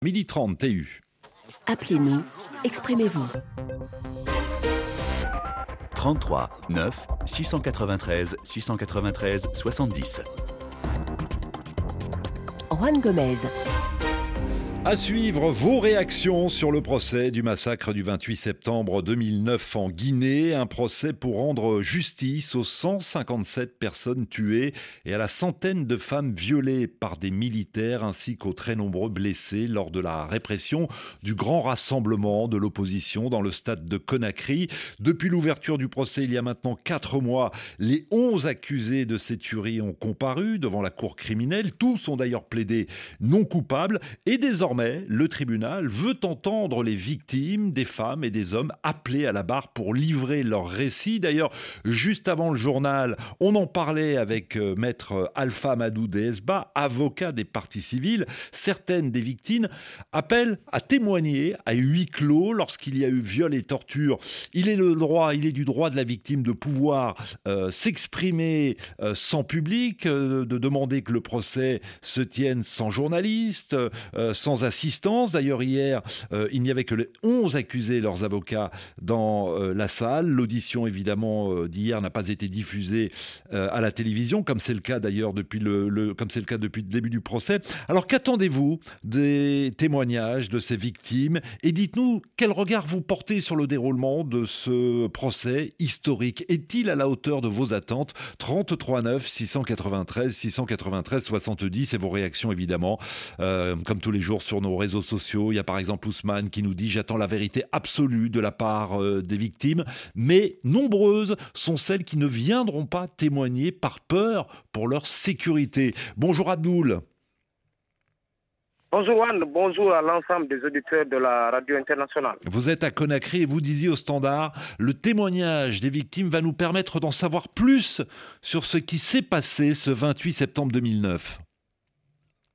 Midi 30 TU. Appelez-nous, exprimez-vous. 33 9 693 693 70. Juan Gomez. À suivre vos réactions sur le procès du massacre du 28 septembre 2009 en Guinée, un procès pour rendre justice aux 157 personnes tuées et à la centaine de femmes violées par des militaires ainsi qu'aux très nombreux blessés lors de la répression du grand rassemblement de l'opposition dans le stade de Conakry. Depuis l'ouverture du procès il y a maintenant quatre mois, les 11 accusés de ces tueries ont comparu devant la cour criminelle. Tous ont d'ailleurs plaidé non coupables et désormais le tribunal veut entendre les victimes, des femmes et des hommes appelés à la barre pour livrer leur récit. D'ailleurs, juste avant le journal, on en parlait avec euh, maître Alpha Madou Desba, avocat des parties civiles. Certaines des victimes appellent à témoigner à huis clos lorsqu'il y a eu viol et torture. Il est le droit, il est du droit de la victime de pouvoir euh, s'exprimer euh, sans public, de demander que le procès se tienne sans journaliste, sans assistance. D'ailleurs, hier, euh, il n'y avait que les 11 accusés et leurs avocats dans euh, la salle. L'audition, évidemment, euh, d'hier n'a pas été diffusée à la télévision, comme c'est le cas d'ailleurs depuis le, comme c'est le cas depuis le début du procès. Alors, qu'attendez-vous des témoignages de ces victimes? Et dites-nous quel regard vous portez sur le déroulement de ce procès historique? Est-il à la hauteur de vos attentes? 33 9 693 693 70 et vos réactions évidemment, comme tous les jours sur nos réseaux sociaux. Il y a par exemple Ousmane qui nous dit J'attends la vérité absolue de la part euh, des victimes, mais nombreuses sont celles qui ne viendront pas témoigner par peur pour leur sécurité. Bonjour Abdoul. Bonjour Anne, bonjour à l'ensemble des auditeurs de la radio internationale. Vous êtes à Conakry et vous disiez au standard, le témoignage des victimes va nous permettre d'en savoir plus sur ce qui s'est passé ce 28 septembre 2009.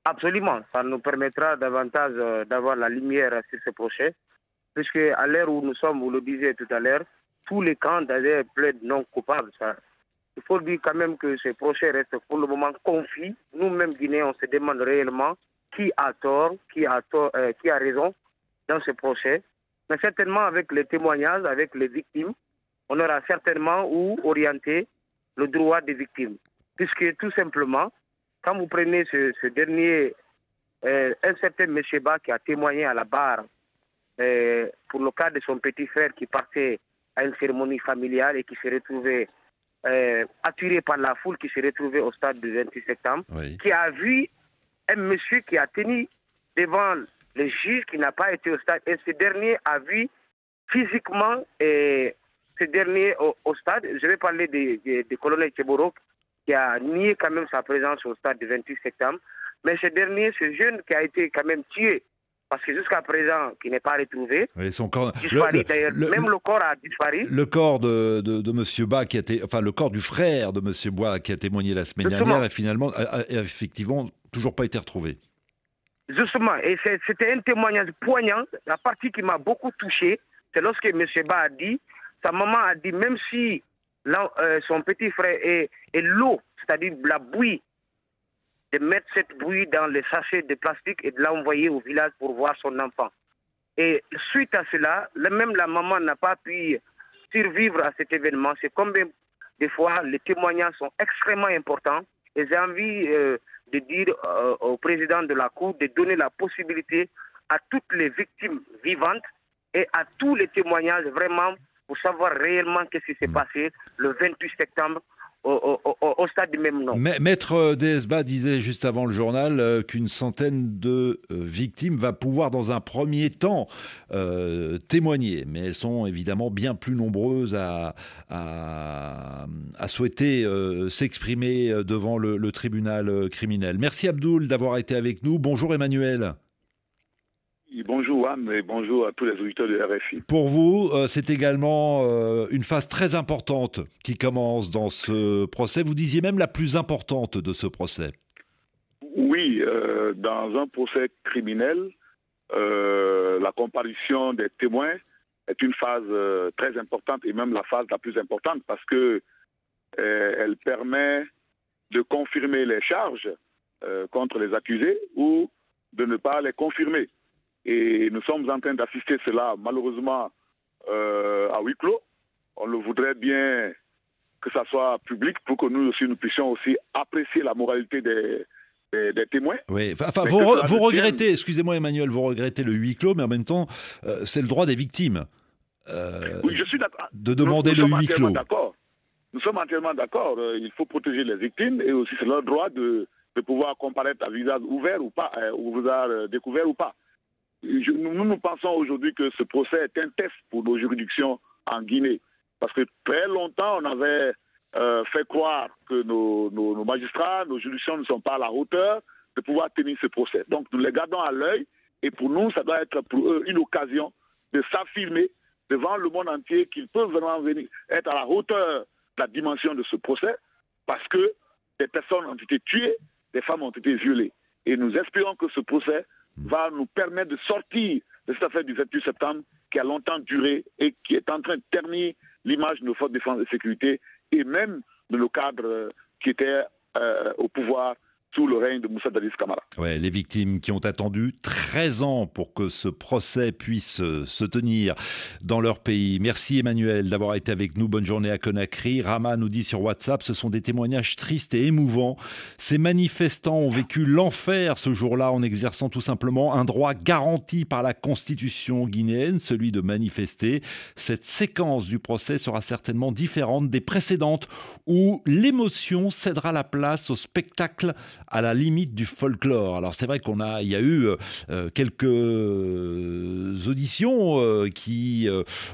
Absolument, ça nous permettra davantage euh, d'avoir la lumière sur ce projet, puisque à l'heure où nous sommes, vous le disiez tout à l'heure, tous les camps d'ailleurs plaident non coupables. Il faut dire quand même que ce projet reste pour le moment conflit. Nous-mêmes, Guinéens, on se demande réellement qui a tort, qui a, tort, euh, qui a raison dans ce projet. Mais certainement, avec les témoignages, avec les victimes, on aura certainement où orienter le droit des victimes. Puisque tout simplement, quand vous prenez ce, dernier, euh, un certain M. Ba qui a témoigné à la barre euh, pour le cas de son petit frère qui partait à une cérémonie familiale et qui s'est retrouvé euh, attiré par la foule, qui s'est retrouvé au stade du 28 septembre, qui a vu un monsieur qui a tenu devant le juge qui n'a pas été au stade. Et ce dernier a vu physiquement ce dernier au, stade. Je vais parler du colonel Tcheboro qui a nié quand même sa présence au stade du 28 septembre. Mais ce dernier, ce jeune qui a été quand même tué, parce que jusqu'à présent, qui n'est pas retrouvé, son corps, même le corps a disparu. Le corps de, de, M. Ba, qui a été, enfin le corps du frère de M. Bois qui a témoigné la semaine dernière, a finalement, effectivement, toujours pas été retrouvé. Justement, et c'était un témoignage poignant. La partie qui m'a beaucoup touché, c'est lorsque M. Ba a dit, sa maman a dit, même si euh, son petit frère et, l'eau, c'est-à-dire la bouillie, de mettre cette bouillie dans les sachets de plastique et de l'envoyer au village pour voir son enfant. Et suite à cela, même la maman n'a pas pu survivre à cet événement. C'est combien des fois les témoignages sont extrêmement importants. Et j'ai envie euh, de dire euh, au président de la Cour de donner la possibilité à toutes les victimes vivantes et à tous les témoignages vraiment pour savoir réellement ce qui s'est mm. passé le 28 septembre au, stade du même nom. Maître DSBA disait juste avant le journal euh, qu'une centaine de euh, victimes va pouvoir dans un premier temps euh, témoigner, mais elles sont évidemment bien plus nombreuses à, à, souhaiter s'exprimer devant le, le, tribunal criminel. Merci Abdoul d'avoir été avec nous. Bonjour Emmanuel. Bonjour Anne et bonjour à tous les auditeurs de RFI. Pour vous, euh, c'est également euh, une phase très importante qui commence dans ce procès. Vous disiez même la plus importante de ce procès. Oui, euh, dans un procès criminel, la comparution des témoins est une phase très importante et même la phase la plus importante parce que elle permet de confirmer les charges contre les accusés ou de ne pas les confirmer. Et nous sommes en train d'assister cela, malheureusement, euh, à huis clos. On le voudrait bien que ça soit public pour que nous aussi, nous puissions aussi apprécier la moralité des, des, témoins. Oui, enfin, vous, regrettez, excusez-moi Emmanuel, vous regrettez le huis clos, mais en même temps, euh, c'est le droit des victimes. Euh, oui, je suis. De demander le huis clos. D'accord. Nous sommes entièrement d'accord. Il faut protéger les victimes et aussi c'est leur droit de, de pouvoir comparaître à visage ouvert ou pas, ou visage découvert ou pas nous, pensons aujourd'hui que ce procès est un test pour nos juridictions en Guinée. Parce que très longtemps, on avait euh, fait croire que nos, magistrats, nos juridictions ne sont pas à la hauteur de pouvoir tenir ce procès. Donc nous les gardons à l'œil et pour nous, ça doit être pour eux une occasion de s'affirmer devant le monde entier qu'ils peuvent vraiment venir être à la hauteur de la dimension de ce procès parce que des personnes ont été tuées, des femmes ont été violées. Et nous espérons que ce procès va nous permettre de sortir de cette affaire du 28 septembre qui a longtemps duré et qui est en train de ternir l'image de nos forces de défense et de sécurité et même de nos cadres qui étaient euh, au pouvoir sous le règne de Moussa Dadis Kamara. Ouais, les victimes qui ont attendu 13 ans pour que ce procès puisse euh, se tenir dans leur pays. Merci Emmanuel d'avoir été avec nous. Bonne journée à Conakry. Rama nous dit sur WhatsApp, ce sont des témoignages tristes et émouvants. Ces manifestants ont vécu l'enfer ce jour-là en exerçant tout simplement un droit garanti par la constitution guinéenne, celui de manifester. Cette séquence du procès sera certainement différente des précédentes où l'émotion cédera la place au spectacle à la limite du folklore. Alors c'est vrai qu'on a, y a eu euh, euh, quelques auditions euh, qui,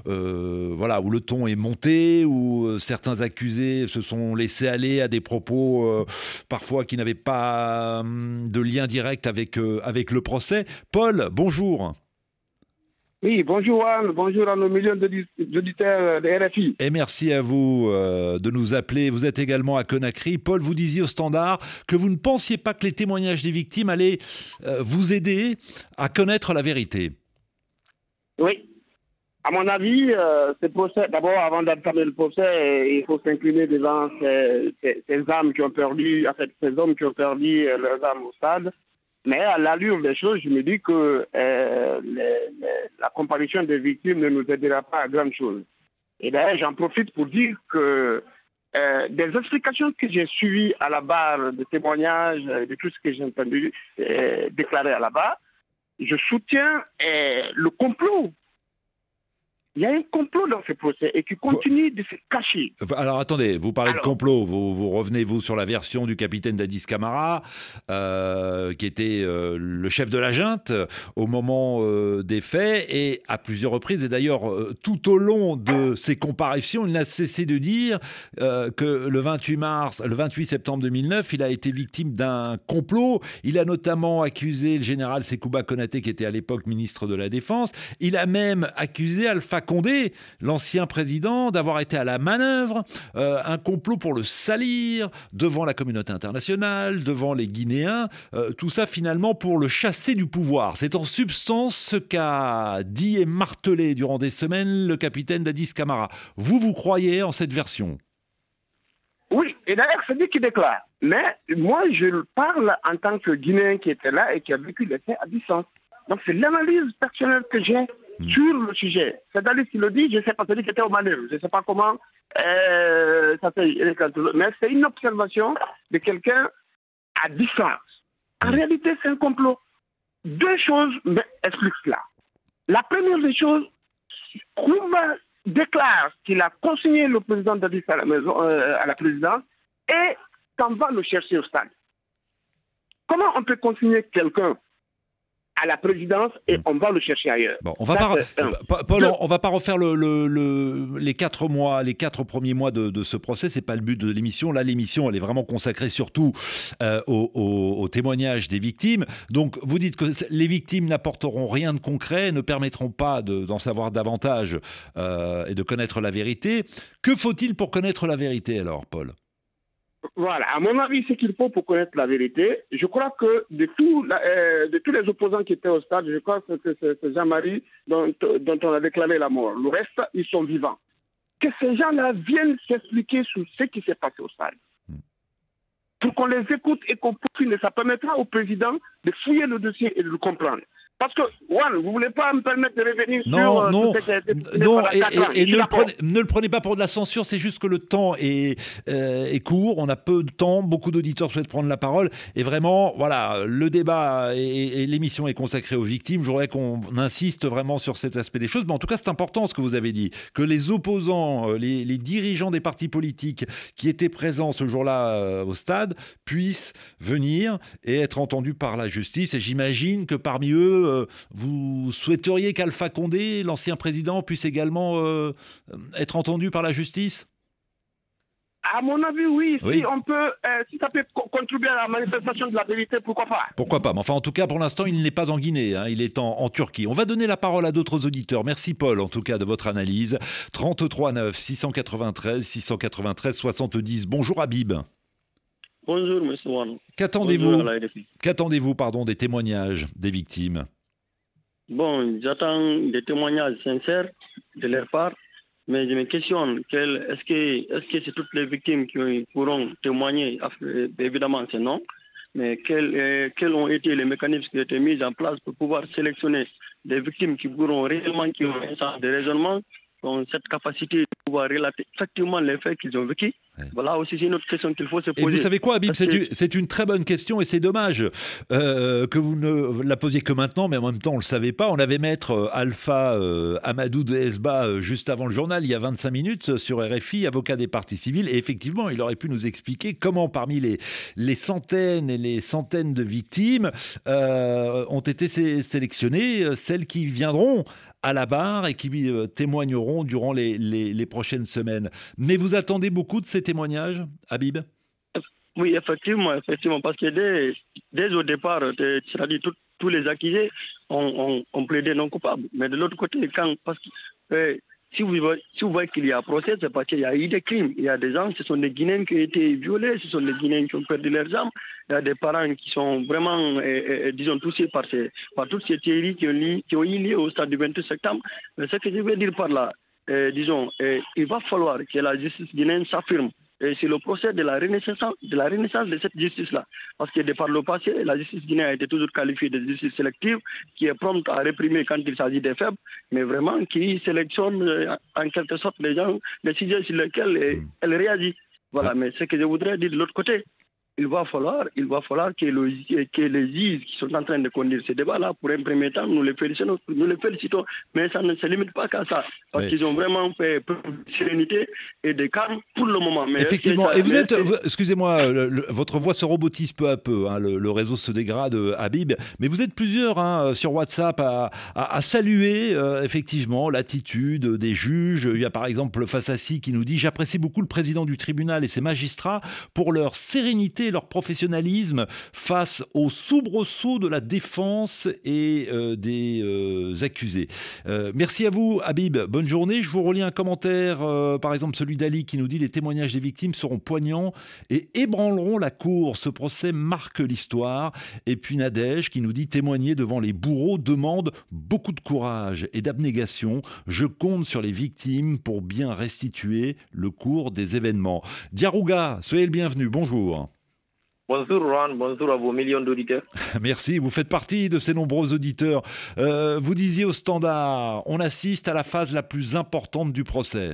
voilà, où le ton est monté, où certains accusés se sont laissés aller à des propos parfois qui n'avaient pas hum, de lien direct avec avec le procès. Paul, bonjour. Oui, bonjour Anne, bonjour à nos millions d'auditeurs de RFI. Et merci à vous euh, de nous appeler. Vous êtes également à Conakry. Paul, vous disiez au standard que vous ne pensiez pas que les témoignages des victimes allaient euh, vous aider à connaître la vérité. Oui. À mon avis, euh, d'abord, avant d'entamer le procès, il faut s'incliner devant ces, ces, âmes qui ont perdu, en fait, ces hommes qui ont perdu leurs âmes au stade. Mais à l'allure des choses, je me dis que euh, la comparution des victimes ne nous aidera pas à grand chose. Et d'ailleurs, j'en profite pour dire que euh, des explications que j'ai suivies à la barre, de témoignages, euh, de tout ce que j'ai entendu déclarer à la barre, je soutiens le complot il y a un complot dans ce procès et qui continue de se cacher. Alors attendez, vous parlez de complot, vous, vous revenez vous sur la version du capitaine Dadis Camara, euh, qui était euh, le chef de la junte au moment euh, des faits et à plusieurs reprises, et d'ailleurs tout au long de ses comparaisons, il n'a cessé de dire que le 28 mars, le 28 septembre 2009, il a été victime d'un complot. Il a notamment accusé le général Sekouba Konaté, qui était à l'époque ministre de la Défense. Il a même accusé Alpha Condé, l'ancien président, d'avoir été à la manœuvre, euh, un complot pour le salir devant la communauté internationale, devant les Guinéens, euh, tout ça finalement pour le chasser du pouvoir. C'est en substance ce qu'a dit et martelé durant des semaines le capitaine Dadis Camara. Vous, vous croyez en cette version? Oui, et d'ailleurs, c'est lui qui déclare. Mais moi, je parle en tant que Guinéen qui était là et qui a vécu les faits à distance. Donc, c'est l'analyse personnelle que j'ai Hmm. sur le sujet. C'est-à-dire qu'il le dit, je ne sais pas, c'est lui qui était au manœuvre, je ne sais pas comment euh, ça fait, mais c'est une observation de quelqu'un à distance. En hmm. réalité, c'est un complot. Deux choses expliquent cela. La première des choses, Koumba déclare qu'il a consigné le président Dadis à la maison, euh, à la présidence, et qu'on va le chercher au stade. Comment on peut consigner quelqu'un à la présidence et hmm. on va le chercher ailleurs. Bon, on va pas, Paul, on, va pas refaire le, les quatre mois, les quatre premiers mois de, ce procès. C'est pas le but de l'émission. Là, l'émission, elle est vraiment consacrée surtout euh, au, témoignage des victimes. Donc, vous dites que les victimes n'apporteront rien de concret, ne permettront pas d'en savoir davantage euh, et de connaître la vérité. Que faut-il pour connaître la vérité alors, Paul? Voilà, à mon avis, ce qu'il faut pour connaître la vérité, je crois que de, euh, tous les opposants qui étaient au stade, je crois que c'est Jean-Marie dont, on a déclaré la mort. Le reste, ils sont vivants. Que ces gens-là viennent s'expliquer sur ce qui s'est passé au stade. Pour qu'on les écoute et qu'on poursuive, ça permettra au président de fouiller le dossier et de le comprendre. Parce que, Juan, vous ne voulez pas me permettre de revenir non, sur... euh, non, été- non, et, et- ne, le prenez, ne le prenez pas pour de la censure, c'est juste que le temps est, euh, est court, on a peu de temps, beaucoup d'auditeurs souhaitent prendre la parole, et vraiment, voilà, le débat et, et l'émission est consacrée aux victimes. Je voudrais qu'on insiste vraiment sur cet aspect des choses, mais en tout cas, c'est important ce que vous avez dit, que les opposants, euh, les, les dirigeants des partis politiques qui étaient présents ce jour-là euh, au stade puissent venir et être entendus par la justice. Et j'imagine que parmi eux, euh, vous souhaiteriez qu'Alpha Condé, l'ancien président, puisse également euh, être entendu par la justice? À mon avis, oui. Oui. Si on peut, euh, si ça peut co- contribuer à la manifestation de la vérité, pourquoi pas? Pourquoi pas Mais enfin, en tout cas, pour l'instant, il n'est pas en Guinée, hein, il est en, en Turquie. On va donner la parole à d'autres auditeurs. Merci Paul, en tout cas, de votre analyse. 33 9 693 693 70. Bonjour Habib. Bonjour, M. Wan. Qu'attendez-vous. Qu'attendez-vous, pardon, des témoignages des victimes? Bon, j'attends des témoignages sincères de leur part, mais je me questionne, est-ce que est-ce c'est toutes les victimes qui pourront témoigner? Évidemment, c'est non. Mais quels, quels ont été les mécanismes qui ont été mis en place pour pouvoir sélectionner des victimes qui pourront réellement, qui ont un sens de raisonnement, qui ont cette capacité de pouvoir relater effectivement les faits qu'ils ont Ouais. Voilà aussi, c'est une autre question qu'il faut se Et poser. vous savez quoi, Habib? C'est une, très bonne question et c'est dommage euh, que vous ne la posiez que maintenant, mais en même temps, on ne le savait pas. On avait maître euh, Alpha euh, Amadou de Esba juste avant le journal, il y a 25 minutes, sur RFI, avocat des parties civiles. Et effectivement, il aurait pu nous expliquer comment, parmi les, les centaines et les centaines de victimes, euh, ont été sé- sélectionnées celles qui viendront à la barre et qui euh, témoigneront durant les, les- prochaines semaines. Mais vous attendez beaucoup de ces témoignages, Habib? Oui, effectivement, effectivement, parce que dès, dès au départ, euh, c'est-à-dire tous les accusés ont, ont- ont plaidé non coupables. Mais de l'autre côté, quand, parce que, euh, si, vous, voyez- qu'il y a procès, c'est parce qu'il y a eu des crimes. Il y a des gens, ce sont des Guinéens qui ont été violés, ce sont des Guinéens qui ont perdu leurs âmes. Il y a des parents qui sont vraiment, euh, euh, disons, touchés par, ces, par toutes ces théories qui ont, eu lieu au stade du 28 septembre. Mais ce que je veux dire par là, disons, il va falloir que la justice guinéenne s'affirme. Et c'est le procès de la renaissance de, la renaissance de cette justice-là. Parce que de par le passé, la justice guinéenne a été toujours qualifiée de justice sélective, qui est prompte à réprimer quand il s'agit des faibles, mais vraiment qui sélectionne euh, en quelque sorte les gens, les sujets sur lesquels euh, Mm. elle réagit. Voilà, mais ce que je voudrais dire de l'autre côté, il va falloir, il va falloir que, le, que les juges qui sont en train de conduire ce débat-là, pour un premier temps, nous les félicitons, nous les félicitons mais ça ne se limite pas qu'à ça, parce Oui. qu'ils ont vraiment fait preuve de sérénité et de calme pour le moment. Mais Effectivement. Et vous êtes, excusez-moi, votre voix se robotise peu à peu. hein, le, le réseau se dégrade, euh, Habib. Mais vous êtes plusieurs hein, sur WhatsApp à, à- à saluer euh, effectivement l'attitude des juges. Il y a par exemple Fassassi qui nous dit J'apprécie beaucoup le président du tribunal et ses magistrats pour leur sérénité leur professionnalisme face aux soubresauts de la défense et euh, des euh, accusés. Euh, merci à vous, Habib. Bonne journée. Je vous relis un commentaire, par exemple celui d'Ali qui nous dit Les témoignages des victimes seront poignants et ébranleront la cour. Ce procès marque l'histoire. Et puis Nadège qui nous dit Témoigner devant les bourreaux demande beaucoup de courage et d'abnégation. Je compte sur les victimes pour bien restituer le cours des événements. Diarouga, soyez le bienvenu. Bonjour. Bonjour Juan, bonjour à vos millions d'auditeurs. Merci, vous faites partie de ces nombreux auditeurs. Euh, vous disiez au standard, on assiste à la phase la plus importante du procès.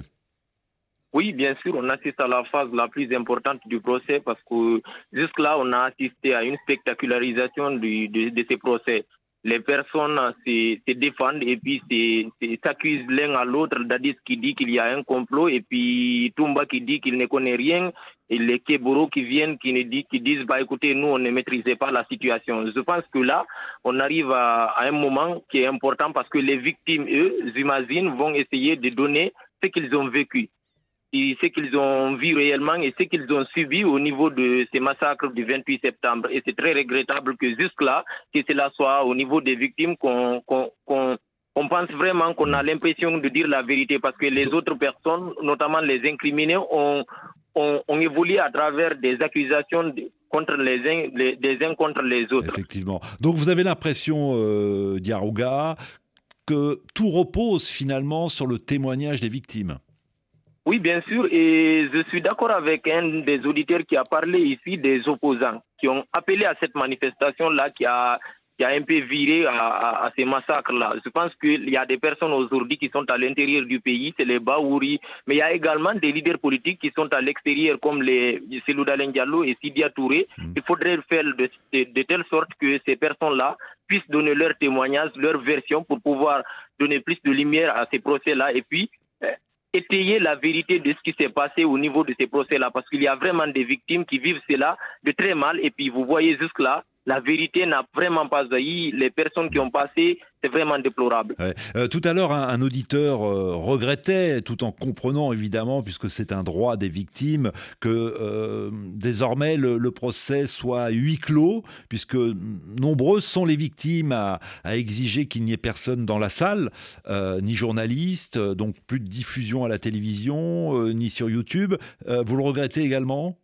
Oui, bien sûr, on assiste à la phase la plus importante du procès parce que jusque-là, on a assisté à une spectacularisation du- de, de ces procès. Les personnes se, se défendent et puis se- se- s'accusent l'un à l'autre. Dadis qui dit qu'il y a un complot et puis Tumba qui dit qu'il ne connaît rien et les Keboro qui viennent qui, qui disent bah écoutez, nous on ne maîtrisait pas la situation. Je pense que là, on arrive à, un moment qui est important parce que les victimes, eux, j'imagine, vont essayer de donner ce qu'ils ont vécu ce qu'ils ont vu réellement et ce qu'ils ont subi au niveau de ces massacres du 28 septembre. Et c'est très regrettable que jusque-là, que cela soit au niveau des victimes qu'on qu'on- qu'on- on pense vraiment qu'on a l'impression de dire la vérité parce que les autres personnes, notamment les incriminés, ont, ont évolué à travers des accusations de- contre les uns, les- des uns contre les autres. Effectivement. Donc vous avez l'impression, euh, Diarouga, que tout repose finalement sur le témoignage des victimes. Oui, bien sûr, et je suis d'accord avec un des auditeurs qui a parlé ici des opposants, qui ont appelé à cette manifestation-là, qui a qui a un peu viré à, ces massacres-là. Je pense qu'il y a des personnes aujourd'hui qui sont à l'intérieur du pays, c'est les Baouri, mais il y a également des leaders politiques qui sont à l'extérieur, comme les Selouda Diallo et Sidia Touré. Mm. Il faudrait faire de, de telle sorte que ces personnes-là puissent donner leur témoignage, leur version pour pouvoir donner plus de lumière à ces procès-là et puis euh, étayer la vérité de ce qui s'est passé au niveau de ces procès-là, parce qu'il y a vraiment des victimes qui vivent cela de très mal, et puis vous voyez jusque-là, la vérité n'a vraiment pas jailli. Les personnes qui ont passé, c'est vraiment déplorable. Euh, tout à l'heure, un, auditeur euh, regrettait, tout en comprenant évidemment, puisque c'est un droit des victimes, que euh, désormais le, procès soit huis clos, puisque nombreuses sont les victimes à, à exiger qu'il n'y ait personne dans la salle, ni journaliste, donc plus de diffusion à la télévision, ni sur YouTube. vous le regrettez également?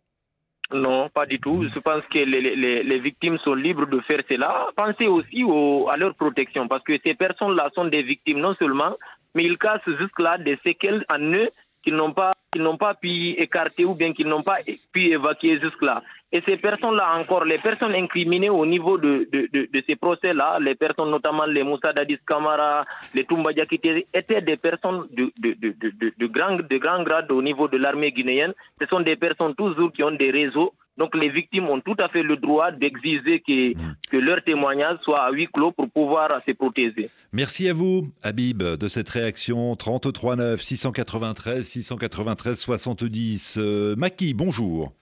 Non, pas du tout. Je pense que les, victimes sont libres de faire cela. Pensez aussi à leur protection, parce que ces personnes-là sont des victimes non seulement, mais ils cassent jusque-là des séquelles en eux qu'ils n'ont pas, n'ont pas pu écarter ou bien qu'ils n'ont pas pu évacuer jusque-là. Et ces personnes-là encore, les personnes incriminées au niveau de, de, ces procès-là, les personnes notamment les Moussa Dadis Kamara, les Toumba Diakité, étaient des personnes de, de, grand, de grand grade au niveau de l'armée guinéenne. Ce sont des personnes toujours qui ont des réseaux. Donc les victimes ont tout à fait le droit d'exiger que, que leur témoignage soit à huis clos pour pouvoir se protéger. Merci à vous, Habib, de cette réaction. 33 9 693 693 70. Maki, bonjour.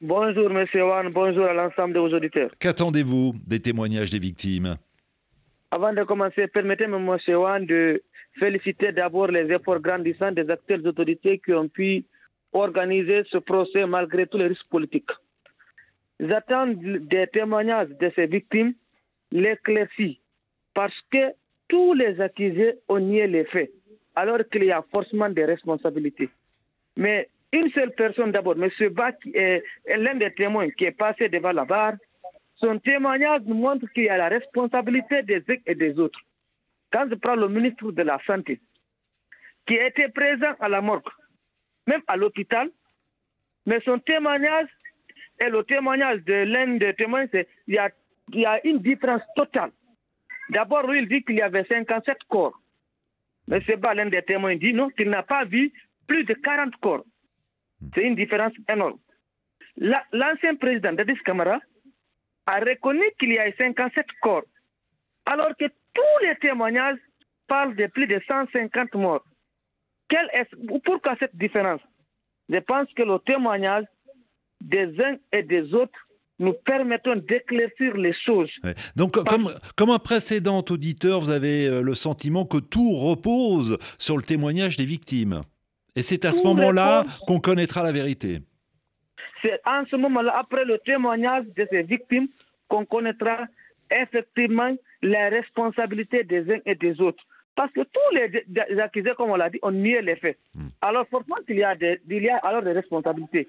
Bonjour, monsieur Wan. Bonjour à l'ensemble de vos auditeurs. Qu'attendez-vous des témoignages des victimes? Avant de commencer, permettez-moi, monsieur Wan, de féliciter d'abord les efforts grandissants des acteurs d'autorité qui ont pu organiser ce procès malgré tous les risques politiques. J'attends des témoignages de ces victimes l'éclaircie parce que tous les accusés ont nié les faits, alors qu'il y a forcément des responsabilités. Mais une seule personne d'abord, M. Bach est, l'un des témoins qui est passé devant la barre. Son témoignage montre qu'il y a la responsabilité des uns et des autres. Quand je prends le ministre de la Santé, qui était présent à la morgue, même à l'hôpital, mais son témoignage et le témoignage de l'un des témoins, c'est qu'il y a, y a une différence totale. D'abord, il dit qu'il y avait 57 corps. Mais c'est pas l'un des témoins dit non, qu'il n'a pas vu plus de 40 corps. C'est une différence énorme. L'ancien président Dadis Kamara a reconnu qu'il y a 57 corps, alors que tous les témoignages parlent de plus de 150 morts. Est, pourquoi cette différence? Je pense que le témoignage des uns et des autres nous permettent d'éclaircir les choses. Donc, comme, comme un précédent auditeur, vous avez euh, le sentiment que tout repose sur le témoignage des victimes. Et c'est à ce moment-là qu'on connaîtra la vérité. C'est en ce moment-là, après le témoignage de ces victimes, qu'on connaîtra effectivement les responsabilités des uns et des autres. Parce que tous les, accusés, comme on l'a dit, ont nié les faits. Hmm. Alors forcément, il y, a des, il y a alors des responsabilités.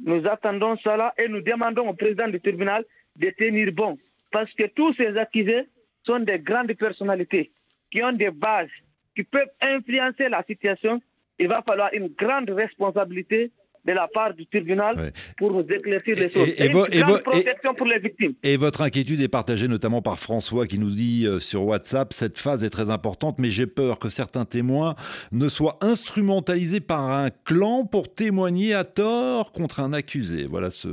Nous attendons cela et nous demandons au président du tribunal de tenir bon. Parce que tous ces accusés sont des grandes personnalités qui ont des bases, qui peuvent influencer la situation il va falloir une grande responsabilité de la part du tribunal pour nous éclaircir les choses. Et, une protection pour les victimes. Et votre inquiétude est partagée notamment par François qui nous dit euh, sur WhatsApp cette phase est très importante, mais j'ai peur que certains témoins ne soient instrumentalisés par un clan pour témoigner à tort contre un accusé. Voilà ce,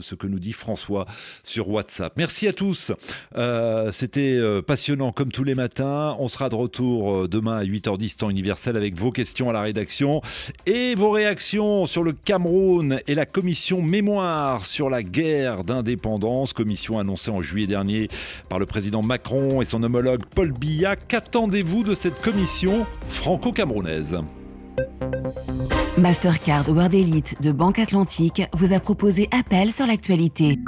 ce que nous dit François sur WhatsApp. Merci à tous. Euh, c'était euh, passionnant comme tous les matins. On sera de retour demain à 8h10 temps universel avec vos questions à la rédaction et vos réactions sur le Cameroun et la commission mémoire sur la guerre d'indépendance, commission annoncée en juillet dernier par le président Macron et son homologue Paul Biya. Qu'attendez-vous de cette commission franco-camerounaise? Mastercard World Elite de Banque Atlantique vous a proposé Appel sur l'actualité.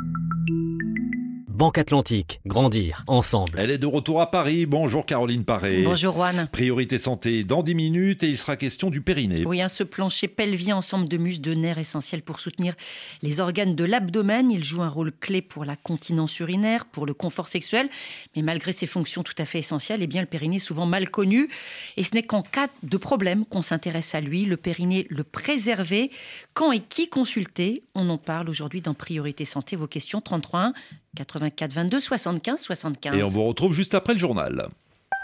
Banque Atlantique, grandir ensemble. Elle est de retour à Paris. Bonjour Caroline Paré. Bonjour Juan. Priorité santé dans 10 minutes et il sera question du périnée. Oui, ce plancher pelvien, ensemble de muscles, de nerfs essentiels pour soutenir les organes de l'abdomen. Il joue un rôle clé pour la continence urinaire, pour le confort sexuel. Mais malgré ses fonctions tout à fait essentielles, eh bien, le périnée est souvent mal connu. Et ce n'est qu'en cas de problème qu'on s'intéresse à lui. Le périnée, le préserver. Quand et qui consulter On en parle aujourd'hui dans Priorité santé. Vos questions 33 84 22 75 75. Et on vous retrouve juste après le journal.